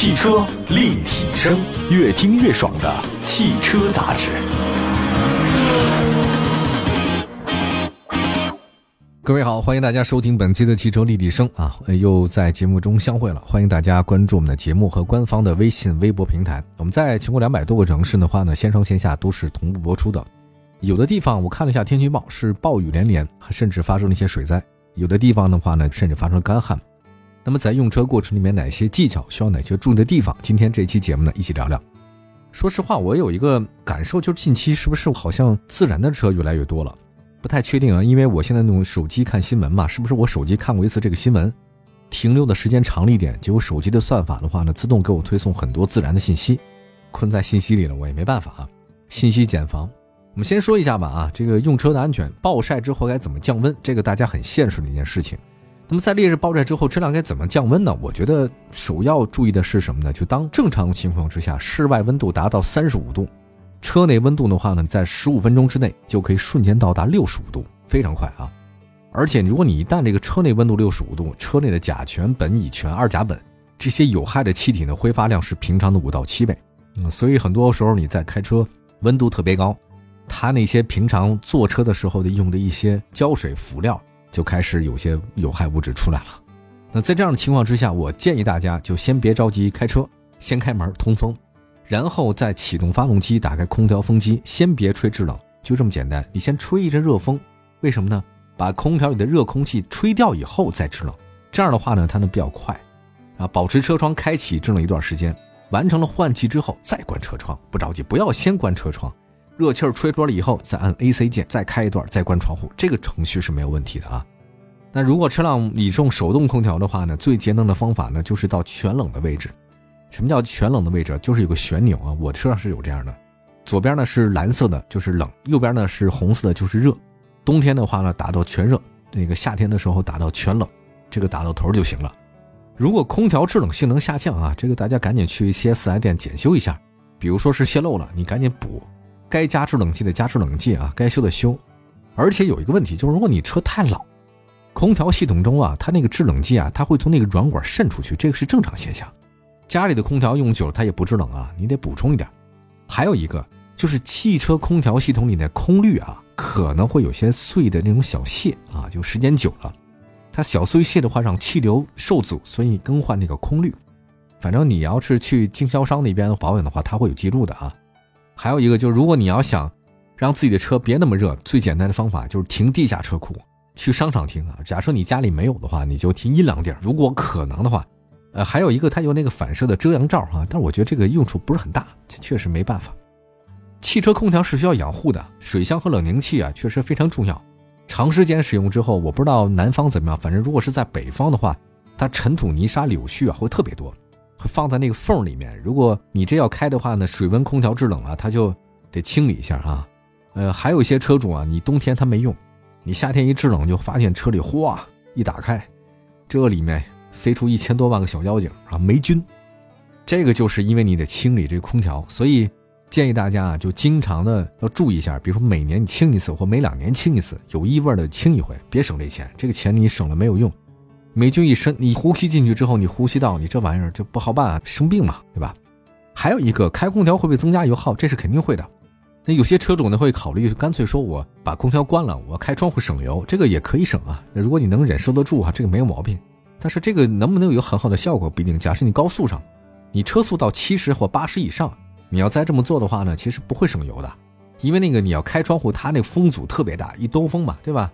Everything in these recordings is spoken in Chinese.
汽车立体声，越听越爽的汽车杂志。各位好，欢迎大家收听本期的汽车立体声啊，又在节目中相会了。欢迎大家关注我们的节目和官方的微信、微博平台。我们在全国两百多个城市的话呢，线上线下都是同步播出的。有的地方我看了一下天气预报，是暴雨连连，甚至发生了一些水灾；有的地方的话呢，甚至发生干旱。那么在用车过程里面，哪些技巧需要哪些注意的地方？今天这期节目呢，一起聊聊。说实话，我有一个感受，就是近期是不是好像自燃的车越来越多了？不太确定啊，因为我现在用手机看新闻嘛，是不是我手机看过一次这个新闻，停留的时间长了一点，结果手机的算法的话呢，自动给我推送很多自燃的信息，困在信息里了，我也没办法啊。信息茧房，我们先说一下吧啊，这个用车的安全，暴晒之后该怎么降温？这个大家很现实的一件事情。那么在烈日暴晒之后，车辆该怎么降温呢？我觉得首要注意的是什么呢？就当正常情况之下，室外温度达到三十五度。车内温度的话呢，在十五分钟之内就可以瞬间到达六十五度，非常快啊！而且如果你一旦这个车内温度六十五度，车内的甲醛、苯乙醛、二甲苯这些有害的气体呢，挥发量是平常的五到七倍。嗯，所以很多时候你在开车，温度特别高，它那些平常坐车的时候的用的一些胶水辅料就开始有些有害物质出来了。那在这样的情况之下，我建议大家就先别着急开车，先开门通风。然后再启动发动机，打开空调风机，先别吹制冷，就这么简单。你先吹一阵热风，为什么呢？把空调里的热空气吹掉以后再制冷，这样的话呢，它能比较快。啊，保持车窗开启制冷一段时间，完成了换气之后再关车窗，不着急，不要先关车窗，热气儿吹出来了以后再按 AC 键再开一段，再关窗户，这个程序是没有问题的啊。那如果车辆你用手动空调的话呢，最节能的方法呢，就是到全冷的位置。什么叫全冷的位置？就是有个旋钮啊，我车上是有这样的，左边呢是蓝色的，就是冷；右边呢是红色的，就是热。冬天的话呢，打到全热；那个夏天的时候打到全冷，这个打到头就行了。如果空调制冷性能下降啊，这个大家赶紧去 4S 店检修一下，比如说是泄漏了，你赶紧补，该加制冷剂的加制冷剂啊，该修的修。而且有一个问题，就是如果你车太老，空调系统中啊，它那个制冷剂啊，它会从那个软管渗出去，这个是正常现象。家里的空调用久了，它也不制冷啊，你得补充一点。还有一个就是汽车空调系统里的空滤啊，可能会有些碎的那种小屑啊，就时间久了，它小碎屑的话让气流受阻，所以更换那个空滤。反正你要是去经销商那边保养的话，它会有记录的啊。还有一个就是，如果你要想让自己的车别那么热，最简单的方法就是停地下车库，去商场停啊。假设你家里没有的话，你就停阴凉地儿。如果可能的话。呃，还有一个，它有那个反射的遮阳罩啊，但是我觉得这个用处不是很大，这确实没办法。汽车空调是需要养护的，水箱和冷凝器啊，确实非常重要。长时间使用之后，我不知道南方怎么样，反正如果是在北方的话，它尘土、泥沙、柳絮啊会特别多，放在那个缝里面。如果你这要开的话呢，水温空调制冷啊，它就得清理一下啊。呃，还有一些车主啊，你冬天它没用，你夏天一制冷就发现车里哗一打开，这里面。飞出一千多万个小妖精啊，霉菌，这个就是因为你得清理这个空调，所以建议大家啊，就经常的要注意一下，比如说每年你清一次，或每两年清一次，有异味的清一回，别省这钱，这个钱你省了没有用，霉菌一深，你呼吸进去之后，你呼吸道你这玩意儿就不好办啊，生病嘛，对吧？还有一个，开空调会不会增加油耗？这是肯定会的。那有些车主呢会考虑，干脆说我把空调关了，我开窗户省油，这个也可以省啊。那如果你能忍受得住哈，这个没有毛病。但是这个能不能有很好的效果不一定。假设你高速上，你车速到七十或八十以上，你要再这么做的话呢，其实不会省油的，因为那个你要开窗户，它那个风阻特别大，一兜风嘛，对吧？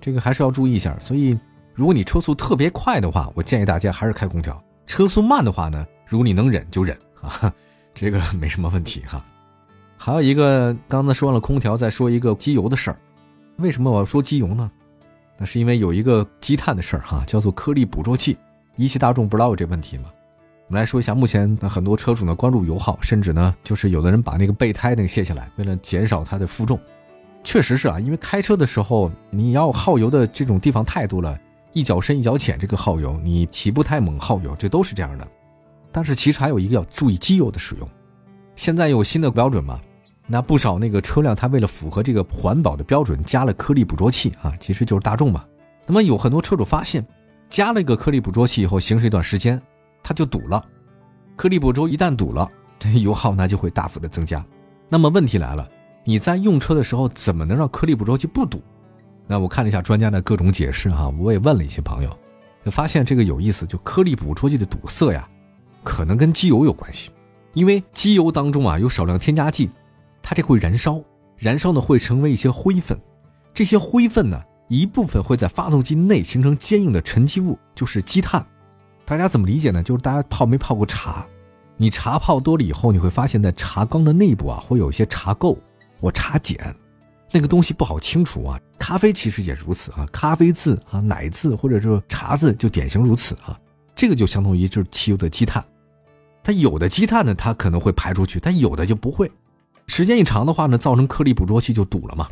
这个还是要注意一下。所以，如果你车速特别快的话，我建议大家还是开空调；车速慢的话呢，如果你能忍就忍 啊，这个没什么问题哈。还有一个，刚才说了空调，再说一个机油的事儿。为什么我要说机油呢？那是因为有一个积碳的事儿哈，叫做颗粒捕捉器。一汽大众不知道有这问题吗？我们来说一下，目前很多车主呢关注油耗，甚至呢就是有的人把那个备胎那个卸下来，为了减少它的负重。确实是啊，因为开车的时候你要耗油的这种地方太多了，一脚深一脚浅，这个耗油你起步太猛耗油，这都是这样的。但是其实还有一个要注意机油的使用。现在有新的标准嘛？那不少那个车辆，它为了符合这个环保的标准，加了颗粒捕捉器啊，其实就是大众嘛。那么有很多车主发现，加了一个颗粒捕捉器以后，行驶一段时间，它就堵了。颗粒捕捉一旦堵了，这油耗那就会大幅的增加。那么问题来了，你在用车的时候怎么能让颗粒捕捉器不堵？那我看了一下专家的各种解释哈，我也问了一些朋友，就发现这个有意思，就颗粒捕捉器的堵塞呀，可能跟机油有关系，因为机油当中啊有少量添加剂，它这会燃烧，燃烧呢会成为一些灰分，这些灰分呢一部分会在发动机内形成坚硬的沉积物，就是积碳。大家怎么理解呢？就是大家泡没泡过茶，你茶泡多了以后，你会发现在茶缸的内部啊会有一些茶垢或茶碱。那个东西不好清除啊，咖啡其实也如此啊，咖啡渍啊、奶渍或者说茶渍就典型如此啊。这个就相当于就是汽油的积碳，它有的积碳呢，它可能会排出去，但有的就不会。时间一长的话呢，造成颗粒捕捉器就堵了嘛。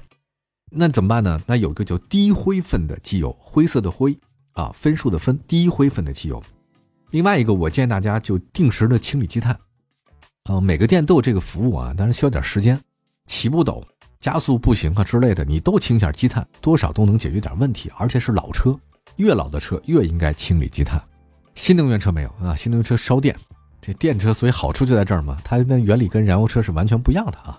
那怎么办呢？那有一个叫低灰分的机油，灰色的灰啊，分数的分，低灰分的机油。另外一个，我建议大家就定时的清理积碳啊，每个店都有这个服务啊，但是需要点时间，起步陡。加速不行啊之类的，你都清一下积碳，多少都能解决点问题。而且是老车，越老的车越应该清理积碳。新能源车没有啊，新能源车烧电，这电车所以好处就在这儿嘛，它的原理跟燃油车是完全不一样的啊。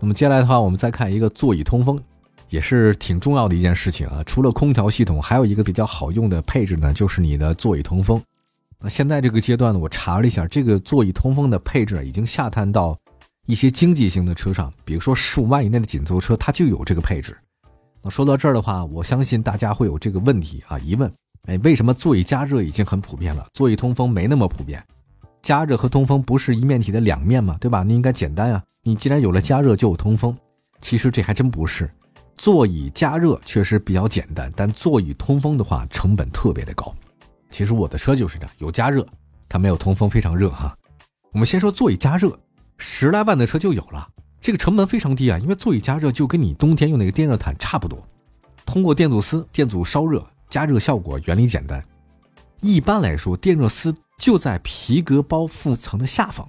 那么接下来的话，我们再看一个座椅通风，也是挺重要的一件事情啊。除了空调系统，还有一个比较好用的配置呢，就是你的座椅通风。那现在这个阶段呢，我查了一下，这个座椅通风的配置已经下探到。一些经济型的车上，比如说十五万以内的紧凑车，它就有这个配置。那说到这儿的话，我相信大家会有这个问题啊，疑问：哎，为什么座椅加热已经很普遍了，座椅通风没那么普遍？加热和通风不是一面体的两面吗？对吧？那应该简单啊。你既然有了加热，就有通风。其实这还真不是，座椅加热确实比较简单，但座椅通风的话，成本特别的高。其实我的车就是这样，有加热，它没有通风，非常热哈。我们先说座椅加热。十来万的车就有了，这个成本非常低啊，因为座椅加热就跟你冬天用那个电热毯差不多，通过电阻丝、电阻烧热，加热效果原理简单。一般来说，电热丝就在皮革包覆层的下方。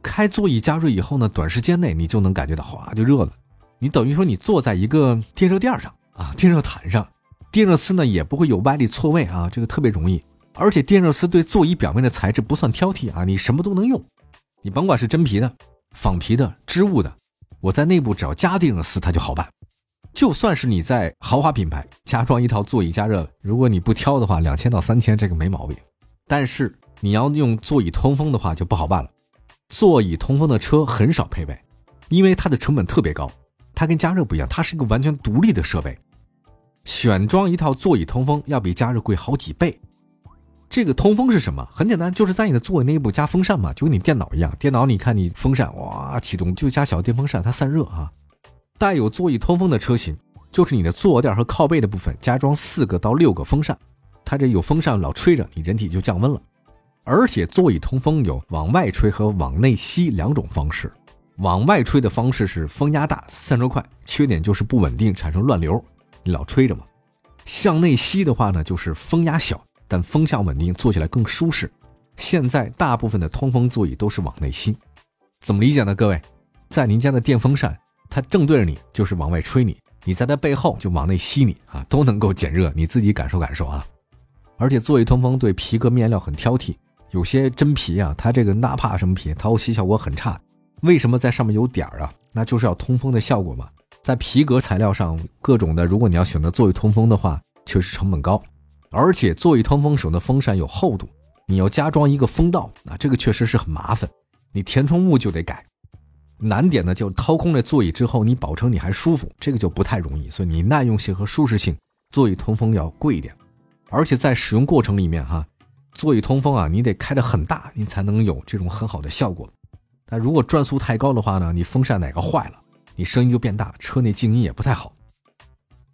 开座椅加热以后呢，短时间内你就能感觉到哗就热了。你等于说你坐在一个电热垫上啊，电热毯上，电热丝呢也不会有歪力错位啊，这个特别容易。而且电热丝对座椅表面的材质不算挑剔啊，你什么都能用，你甭管是真皮的。仿皮的、织物的，我在内部只要加定热丝，它就好办。就算是你在豪华品牌加装一套座椅加热，如果你不挑的话，两千到三千这个没毛病。但是你要用座椅通风的话就不好办了。座椅通风的车很少配备，因为它的成本特别高。它跟加热不一样，它是一个完全独立的设备。选装一套座椅通风要比加热贵好几倍。这个通风是什么？很简单，就是在你的座位内部加风扇嘛，就跟你电脑一样。电脑你看你风扇哇启动就加小电风扇，它散热啊。带有座椅通风的车型，就是你的坐垫和靠背的部分加装四个到六个风扇，它这有风扇老吹着，你人体就降温了。而且座椅通风有往外吹和往内吸两种方式。往外吹的方式是风压大、散热快，缺点就是不稳定，产生乱流，你老吹着嘛。向内吸的话呢，就是风压小。但风向稳定，坐起来更舒适。现在大部分的通风座椅都是往内吸，怎么理解呢？各位，在您家的电风扇，它正对着你，就是往外吹你；你在它背后就往内吸你啊，都能够减热，你自己感受感受啊。而且座椅通风对皮革面料很挑剔，有些真皮啊，它这个纳帕什么皮，透吸效果很差。为什么在上面有点儿啊？那就是要通风的效果嘛。在皮革材料上，各种的，如果你要选择座椅通风的话，确实成本高。而且座椅通风手的风扇有厚度，你要加装一个风道啊，这个确实是很麻烦。你填充物就得改，难点呢就掏空了座椅之后，你保证你还舒服，这个就不太容易。所以你耐用性和舒适性，座椅通风要贵一点。而且在使用过程里面哈，座椅通风啊，你得开得很大，你才能有这种很好的效果。但如果转速太高的话呢，你风扇哪个坏了，你声音就变大，车内静音也不太好。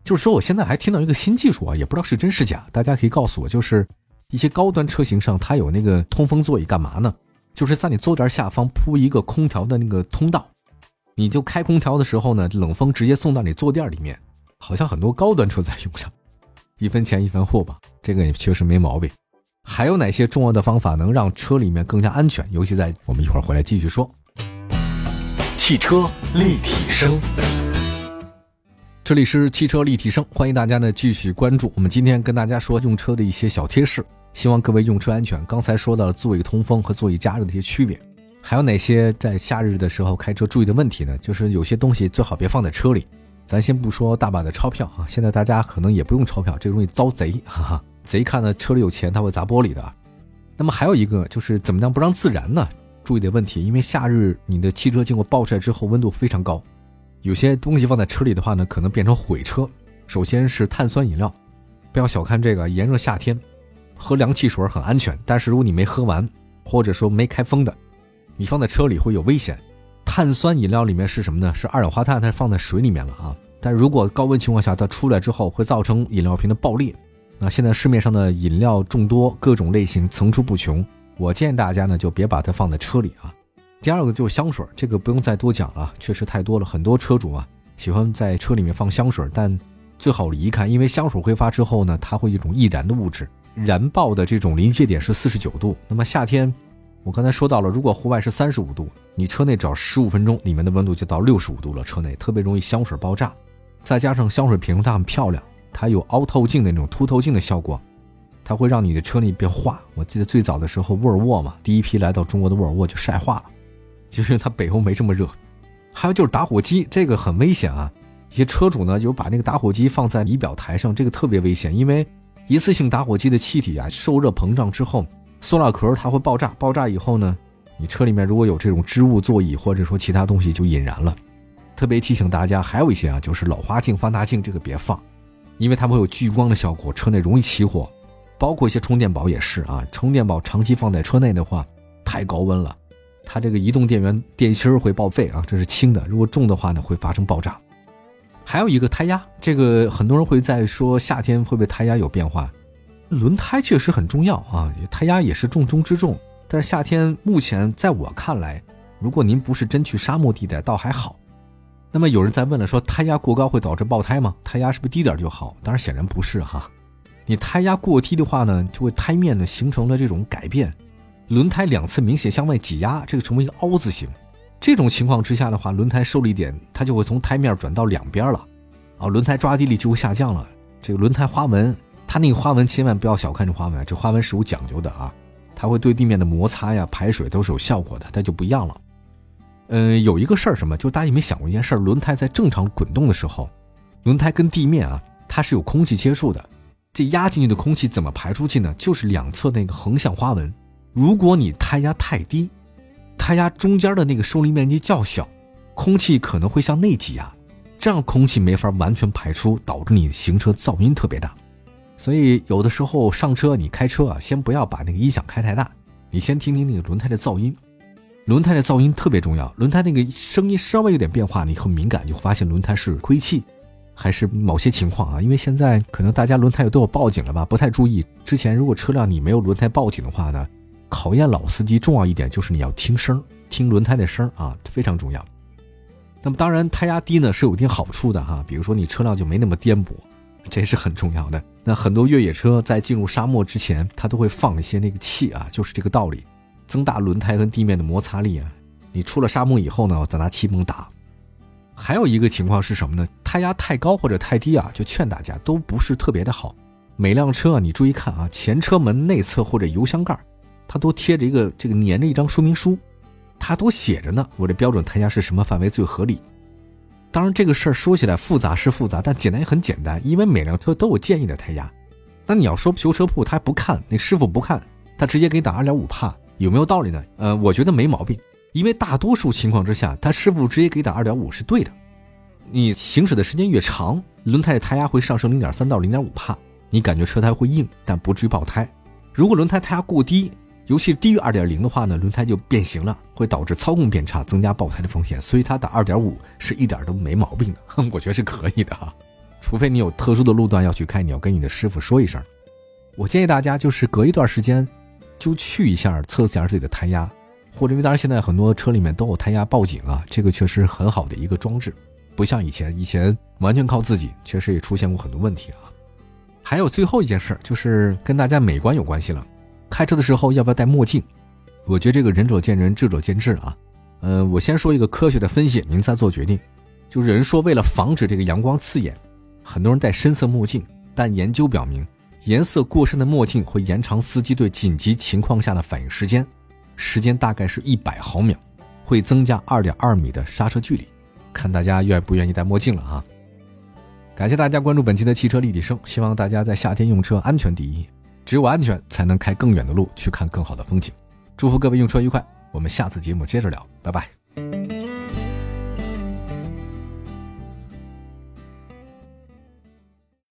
就是说，我现在还听到一个新技术啊，也不知道是真是假，大家可以告诉我。就是一些高端车型上，它有那个通风座椅，干嘛呢？就是在你坐垫下方铺一个空调的那个通道，你就开空调的时候呢，冷风直接送到你坐垫里面。好像很多高端车在用上，一分钱一分货吧，这个也确实没毛病。还有哪些重要的方法能让车里面更加安全？尤其在我们一会儿回来继续说。汽车立体声。这里是汽车立体声，欢迎大家呢继续关注。我们今天跟大家说用车的一些小贴士。希望各位用车安全。刚才说到了座椅通风和座椅加热的一些区别，还有哪些在夏日的时候开车注意的问题呢？就是有些东西最好别放在车里。咱先不说大把的钞票啊，现在大家可能也不用钞票，这个容易遭贼，哈哈，贼看了车里有钱，他会砸玻璃的。那么还有一个就是怎么样不让自燃呢？注意的问题，因为夏日你的汽车经过暴晒之后温度非常高，有些东西放在车里的话呢，可能变成毁车。首先是碳酸饮料，不要小看这个，炎热夏天喝凉汽水很安全，但是如果你没喝完，或者说没开封的，你放在车里会有危险。碳酸饮料里面是什么呢？是二氧化碳，它放在水里面了啊。但如果高温情况下它出来之后，会造成饮料瓶的爆裂。那现在市面上的饮料众多，各种类型层出不穷。我建议大家呢，就别把它放在车里啊。第二个就是香水，这个不用再多讲了，确实太多了。很多车主啊喜欢在车里面放香水，但最好离开，因为香水挥发之后呢，它会一种易燃的物质，燃爆的这种临界点是四十九度。那么夏天。我刚才说到了，如果户外是三十五度，你车内只要十五分钟，里面的温度就到六十五度了。车内特别容易香水爆炸，再加上香水瓶它很漂亮，它有凹透镜的那种凸透镜的效果，它会让你的车内变化。我记得最早的时候，沃尔沃嘛，第一批来到中国的沃尔沃就晒化了，就是它北欧没这么热。还有就是打火机，这个很危险啊！一些车主呢就把那个打火机放在仪表台上，这个特别危险，因为一次性打火机的气体啊受热膨胀之后。塑料壳它会爆炸，爆炸以后呢，你车里面如果有这种织物座椅或者说其他东西就引燃了。特别提醒大家，还有一些啊，就是老花镜、放大镜这个别放，因为它会有聚光的效果，车内容易起火。包括一些充电宝也是啊，充电宝长期放在车内的话，太高温了，它这个移动电源电芯会报废啊，这是轻的，如果重的话呢，会发生爆炸。还有一个胎压，这个很多人会在说夏天会不会胎压有变化？轮胎确实很重要啊，胎压也是重中之重。但是夏天目前在我看来，如果您不是真去沙漠地带，倒还好。那么有人在问了，说胎压过高会导致爆胎吗？胎压是不是低点就好？当然显然不是哈。你胎压过低的话呢，就会胎面呢形成了这种改变，轮胎两侧明显向外挤压，这个成为一个凹字形。这种情况之下的话，轮胎受力点它就会从胎面转到两边了，啊，轮胎抓地力就会下降了。这个轮胎花纹。它那个花纹千万不要小看这花纹，这花纹是有讲究的啊，它会对地面的摩擦呀、排水都是有效果的，它就不一样了。嗯，有一个事儿什么，就大家有没有想过一件事儿？轮胎在正常滚动的时候，轮胎跟地面啊，它是有空气接触的，这压进去的空气怎么排出去呢？就是两侧那个横向花纹。如果你胎压太低，胎压中间的那个受力面积较小，空气可能会向内挤压，这样空气没法完全排出，导致你行车噪音特别大。所以有的时候上车，你开车啊，先不要把那个音响开太大，你先听听那个轮胎的噪音，轮胎的噪音特别重要。轮胎那个声音稍微有点变化，你很敏感，就发现轮胎是亏气，还是某些情况啊？因为现在可能大家轮胎都有报警了吧，不太注意。之前如果车辆你没有轮胎报警的话呢，考验老司机重要一点就是你要听声，听轮胎的声啊，非常重要。那么当然胎压低呢是有一定好处的哈，比如说你车辆就没那么颠簸。这是很重要的。那很多越野车在进入沙漠之前，它都会放一些那个气啊，就是这个道理，增大轮胎跟地面的摩擦力啊。你出了沙漠以后呢，再拿气泵打。还有一个情况是什么呢？胎压太高或者太低啊，就劝大家都不是特别的好。每辆车啊，你注意看啊，前车门内侧或者油箱盖，它都贴着一个这个粘着一张说明书，它都写着呢，我的标准胎压是什么范围最合理。当然，这个事儿说起来复杂是复杂，但简单也很简单，因为每辆车都有建议的胎压。那你要说修车铺他不看，那师傅不看，他直接给你打二点五帕，有没有道理呢？呃，我觉得没毛病，因为大多数情况之下，他师傅直接给你打二点五是对的。你行驶的时间越长，轮胎的胎压会上升零点三到零点五帕，你感觉车胎会硬，但不至于爆胎。如果轮胎胎压过低，尤其低于二点零的话呢，轮胎就变形了，会导致操控变差，增加爆胎的风险。所以它打二点五是一点都没毛病的，我觉得是可以的哈。除非你有特殊的路段要去开，你要跟你的师傅说一声。我建议大家就是隔一段时间就去一下测一下自己的胎压，或者因为当然现在很多车里面都有胎压报警啊，这个确实很好的一个装置，不像以前，以前完全靠自己，确实也出现过很多问题啊。还有最后一件事就是跟大家美观有关系了。开车的时候要不要戴墨镜？我觉得这个仁者见仁，智者见智啊。嗯，我先说一个科学的分析，您再做决定。就是人说为了防止这个阳光刺眼，很多人戴深色墨镜。但研究表明，颜色过深的墨镜会延长司机对紧急情况下的反应时间，时间大概是一百毫秒，会增加二点二米的刹车距离。看大家愿不愿意戴墨镜了啊！感谢大家关注本期的汽车立体声，希望大家在夏天用车安全第一，只有安全才能开更远的路，去看更好的风景。祝福各位用车愉快，我们下次节目接着聊，拜拜。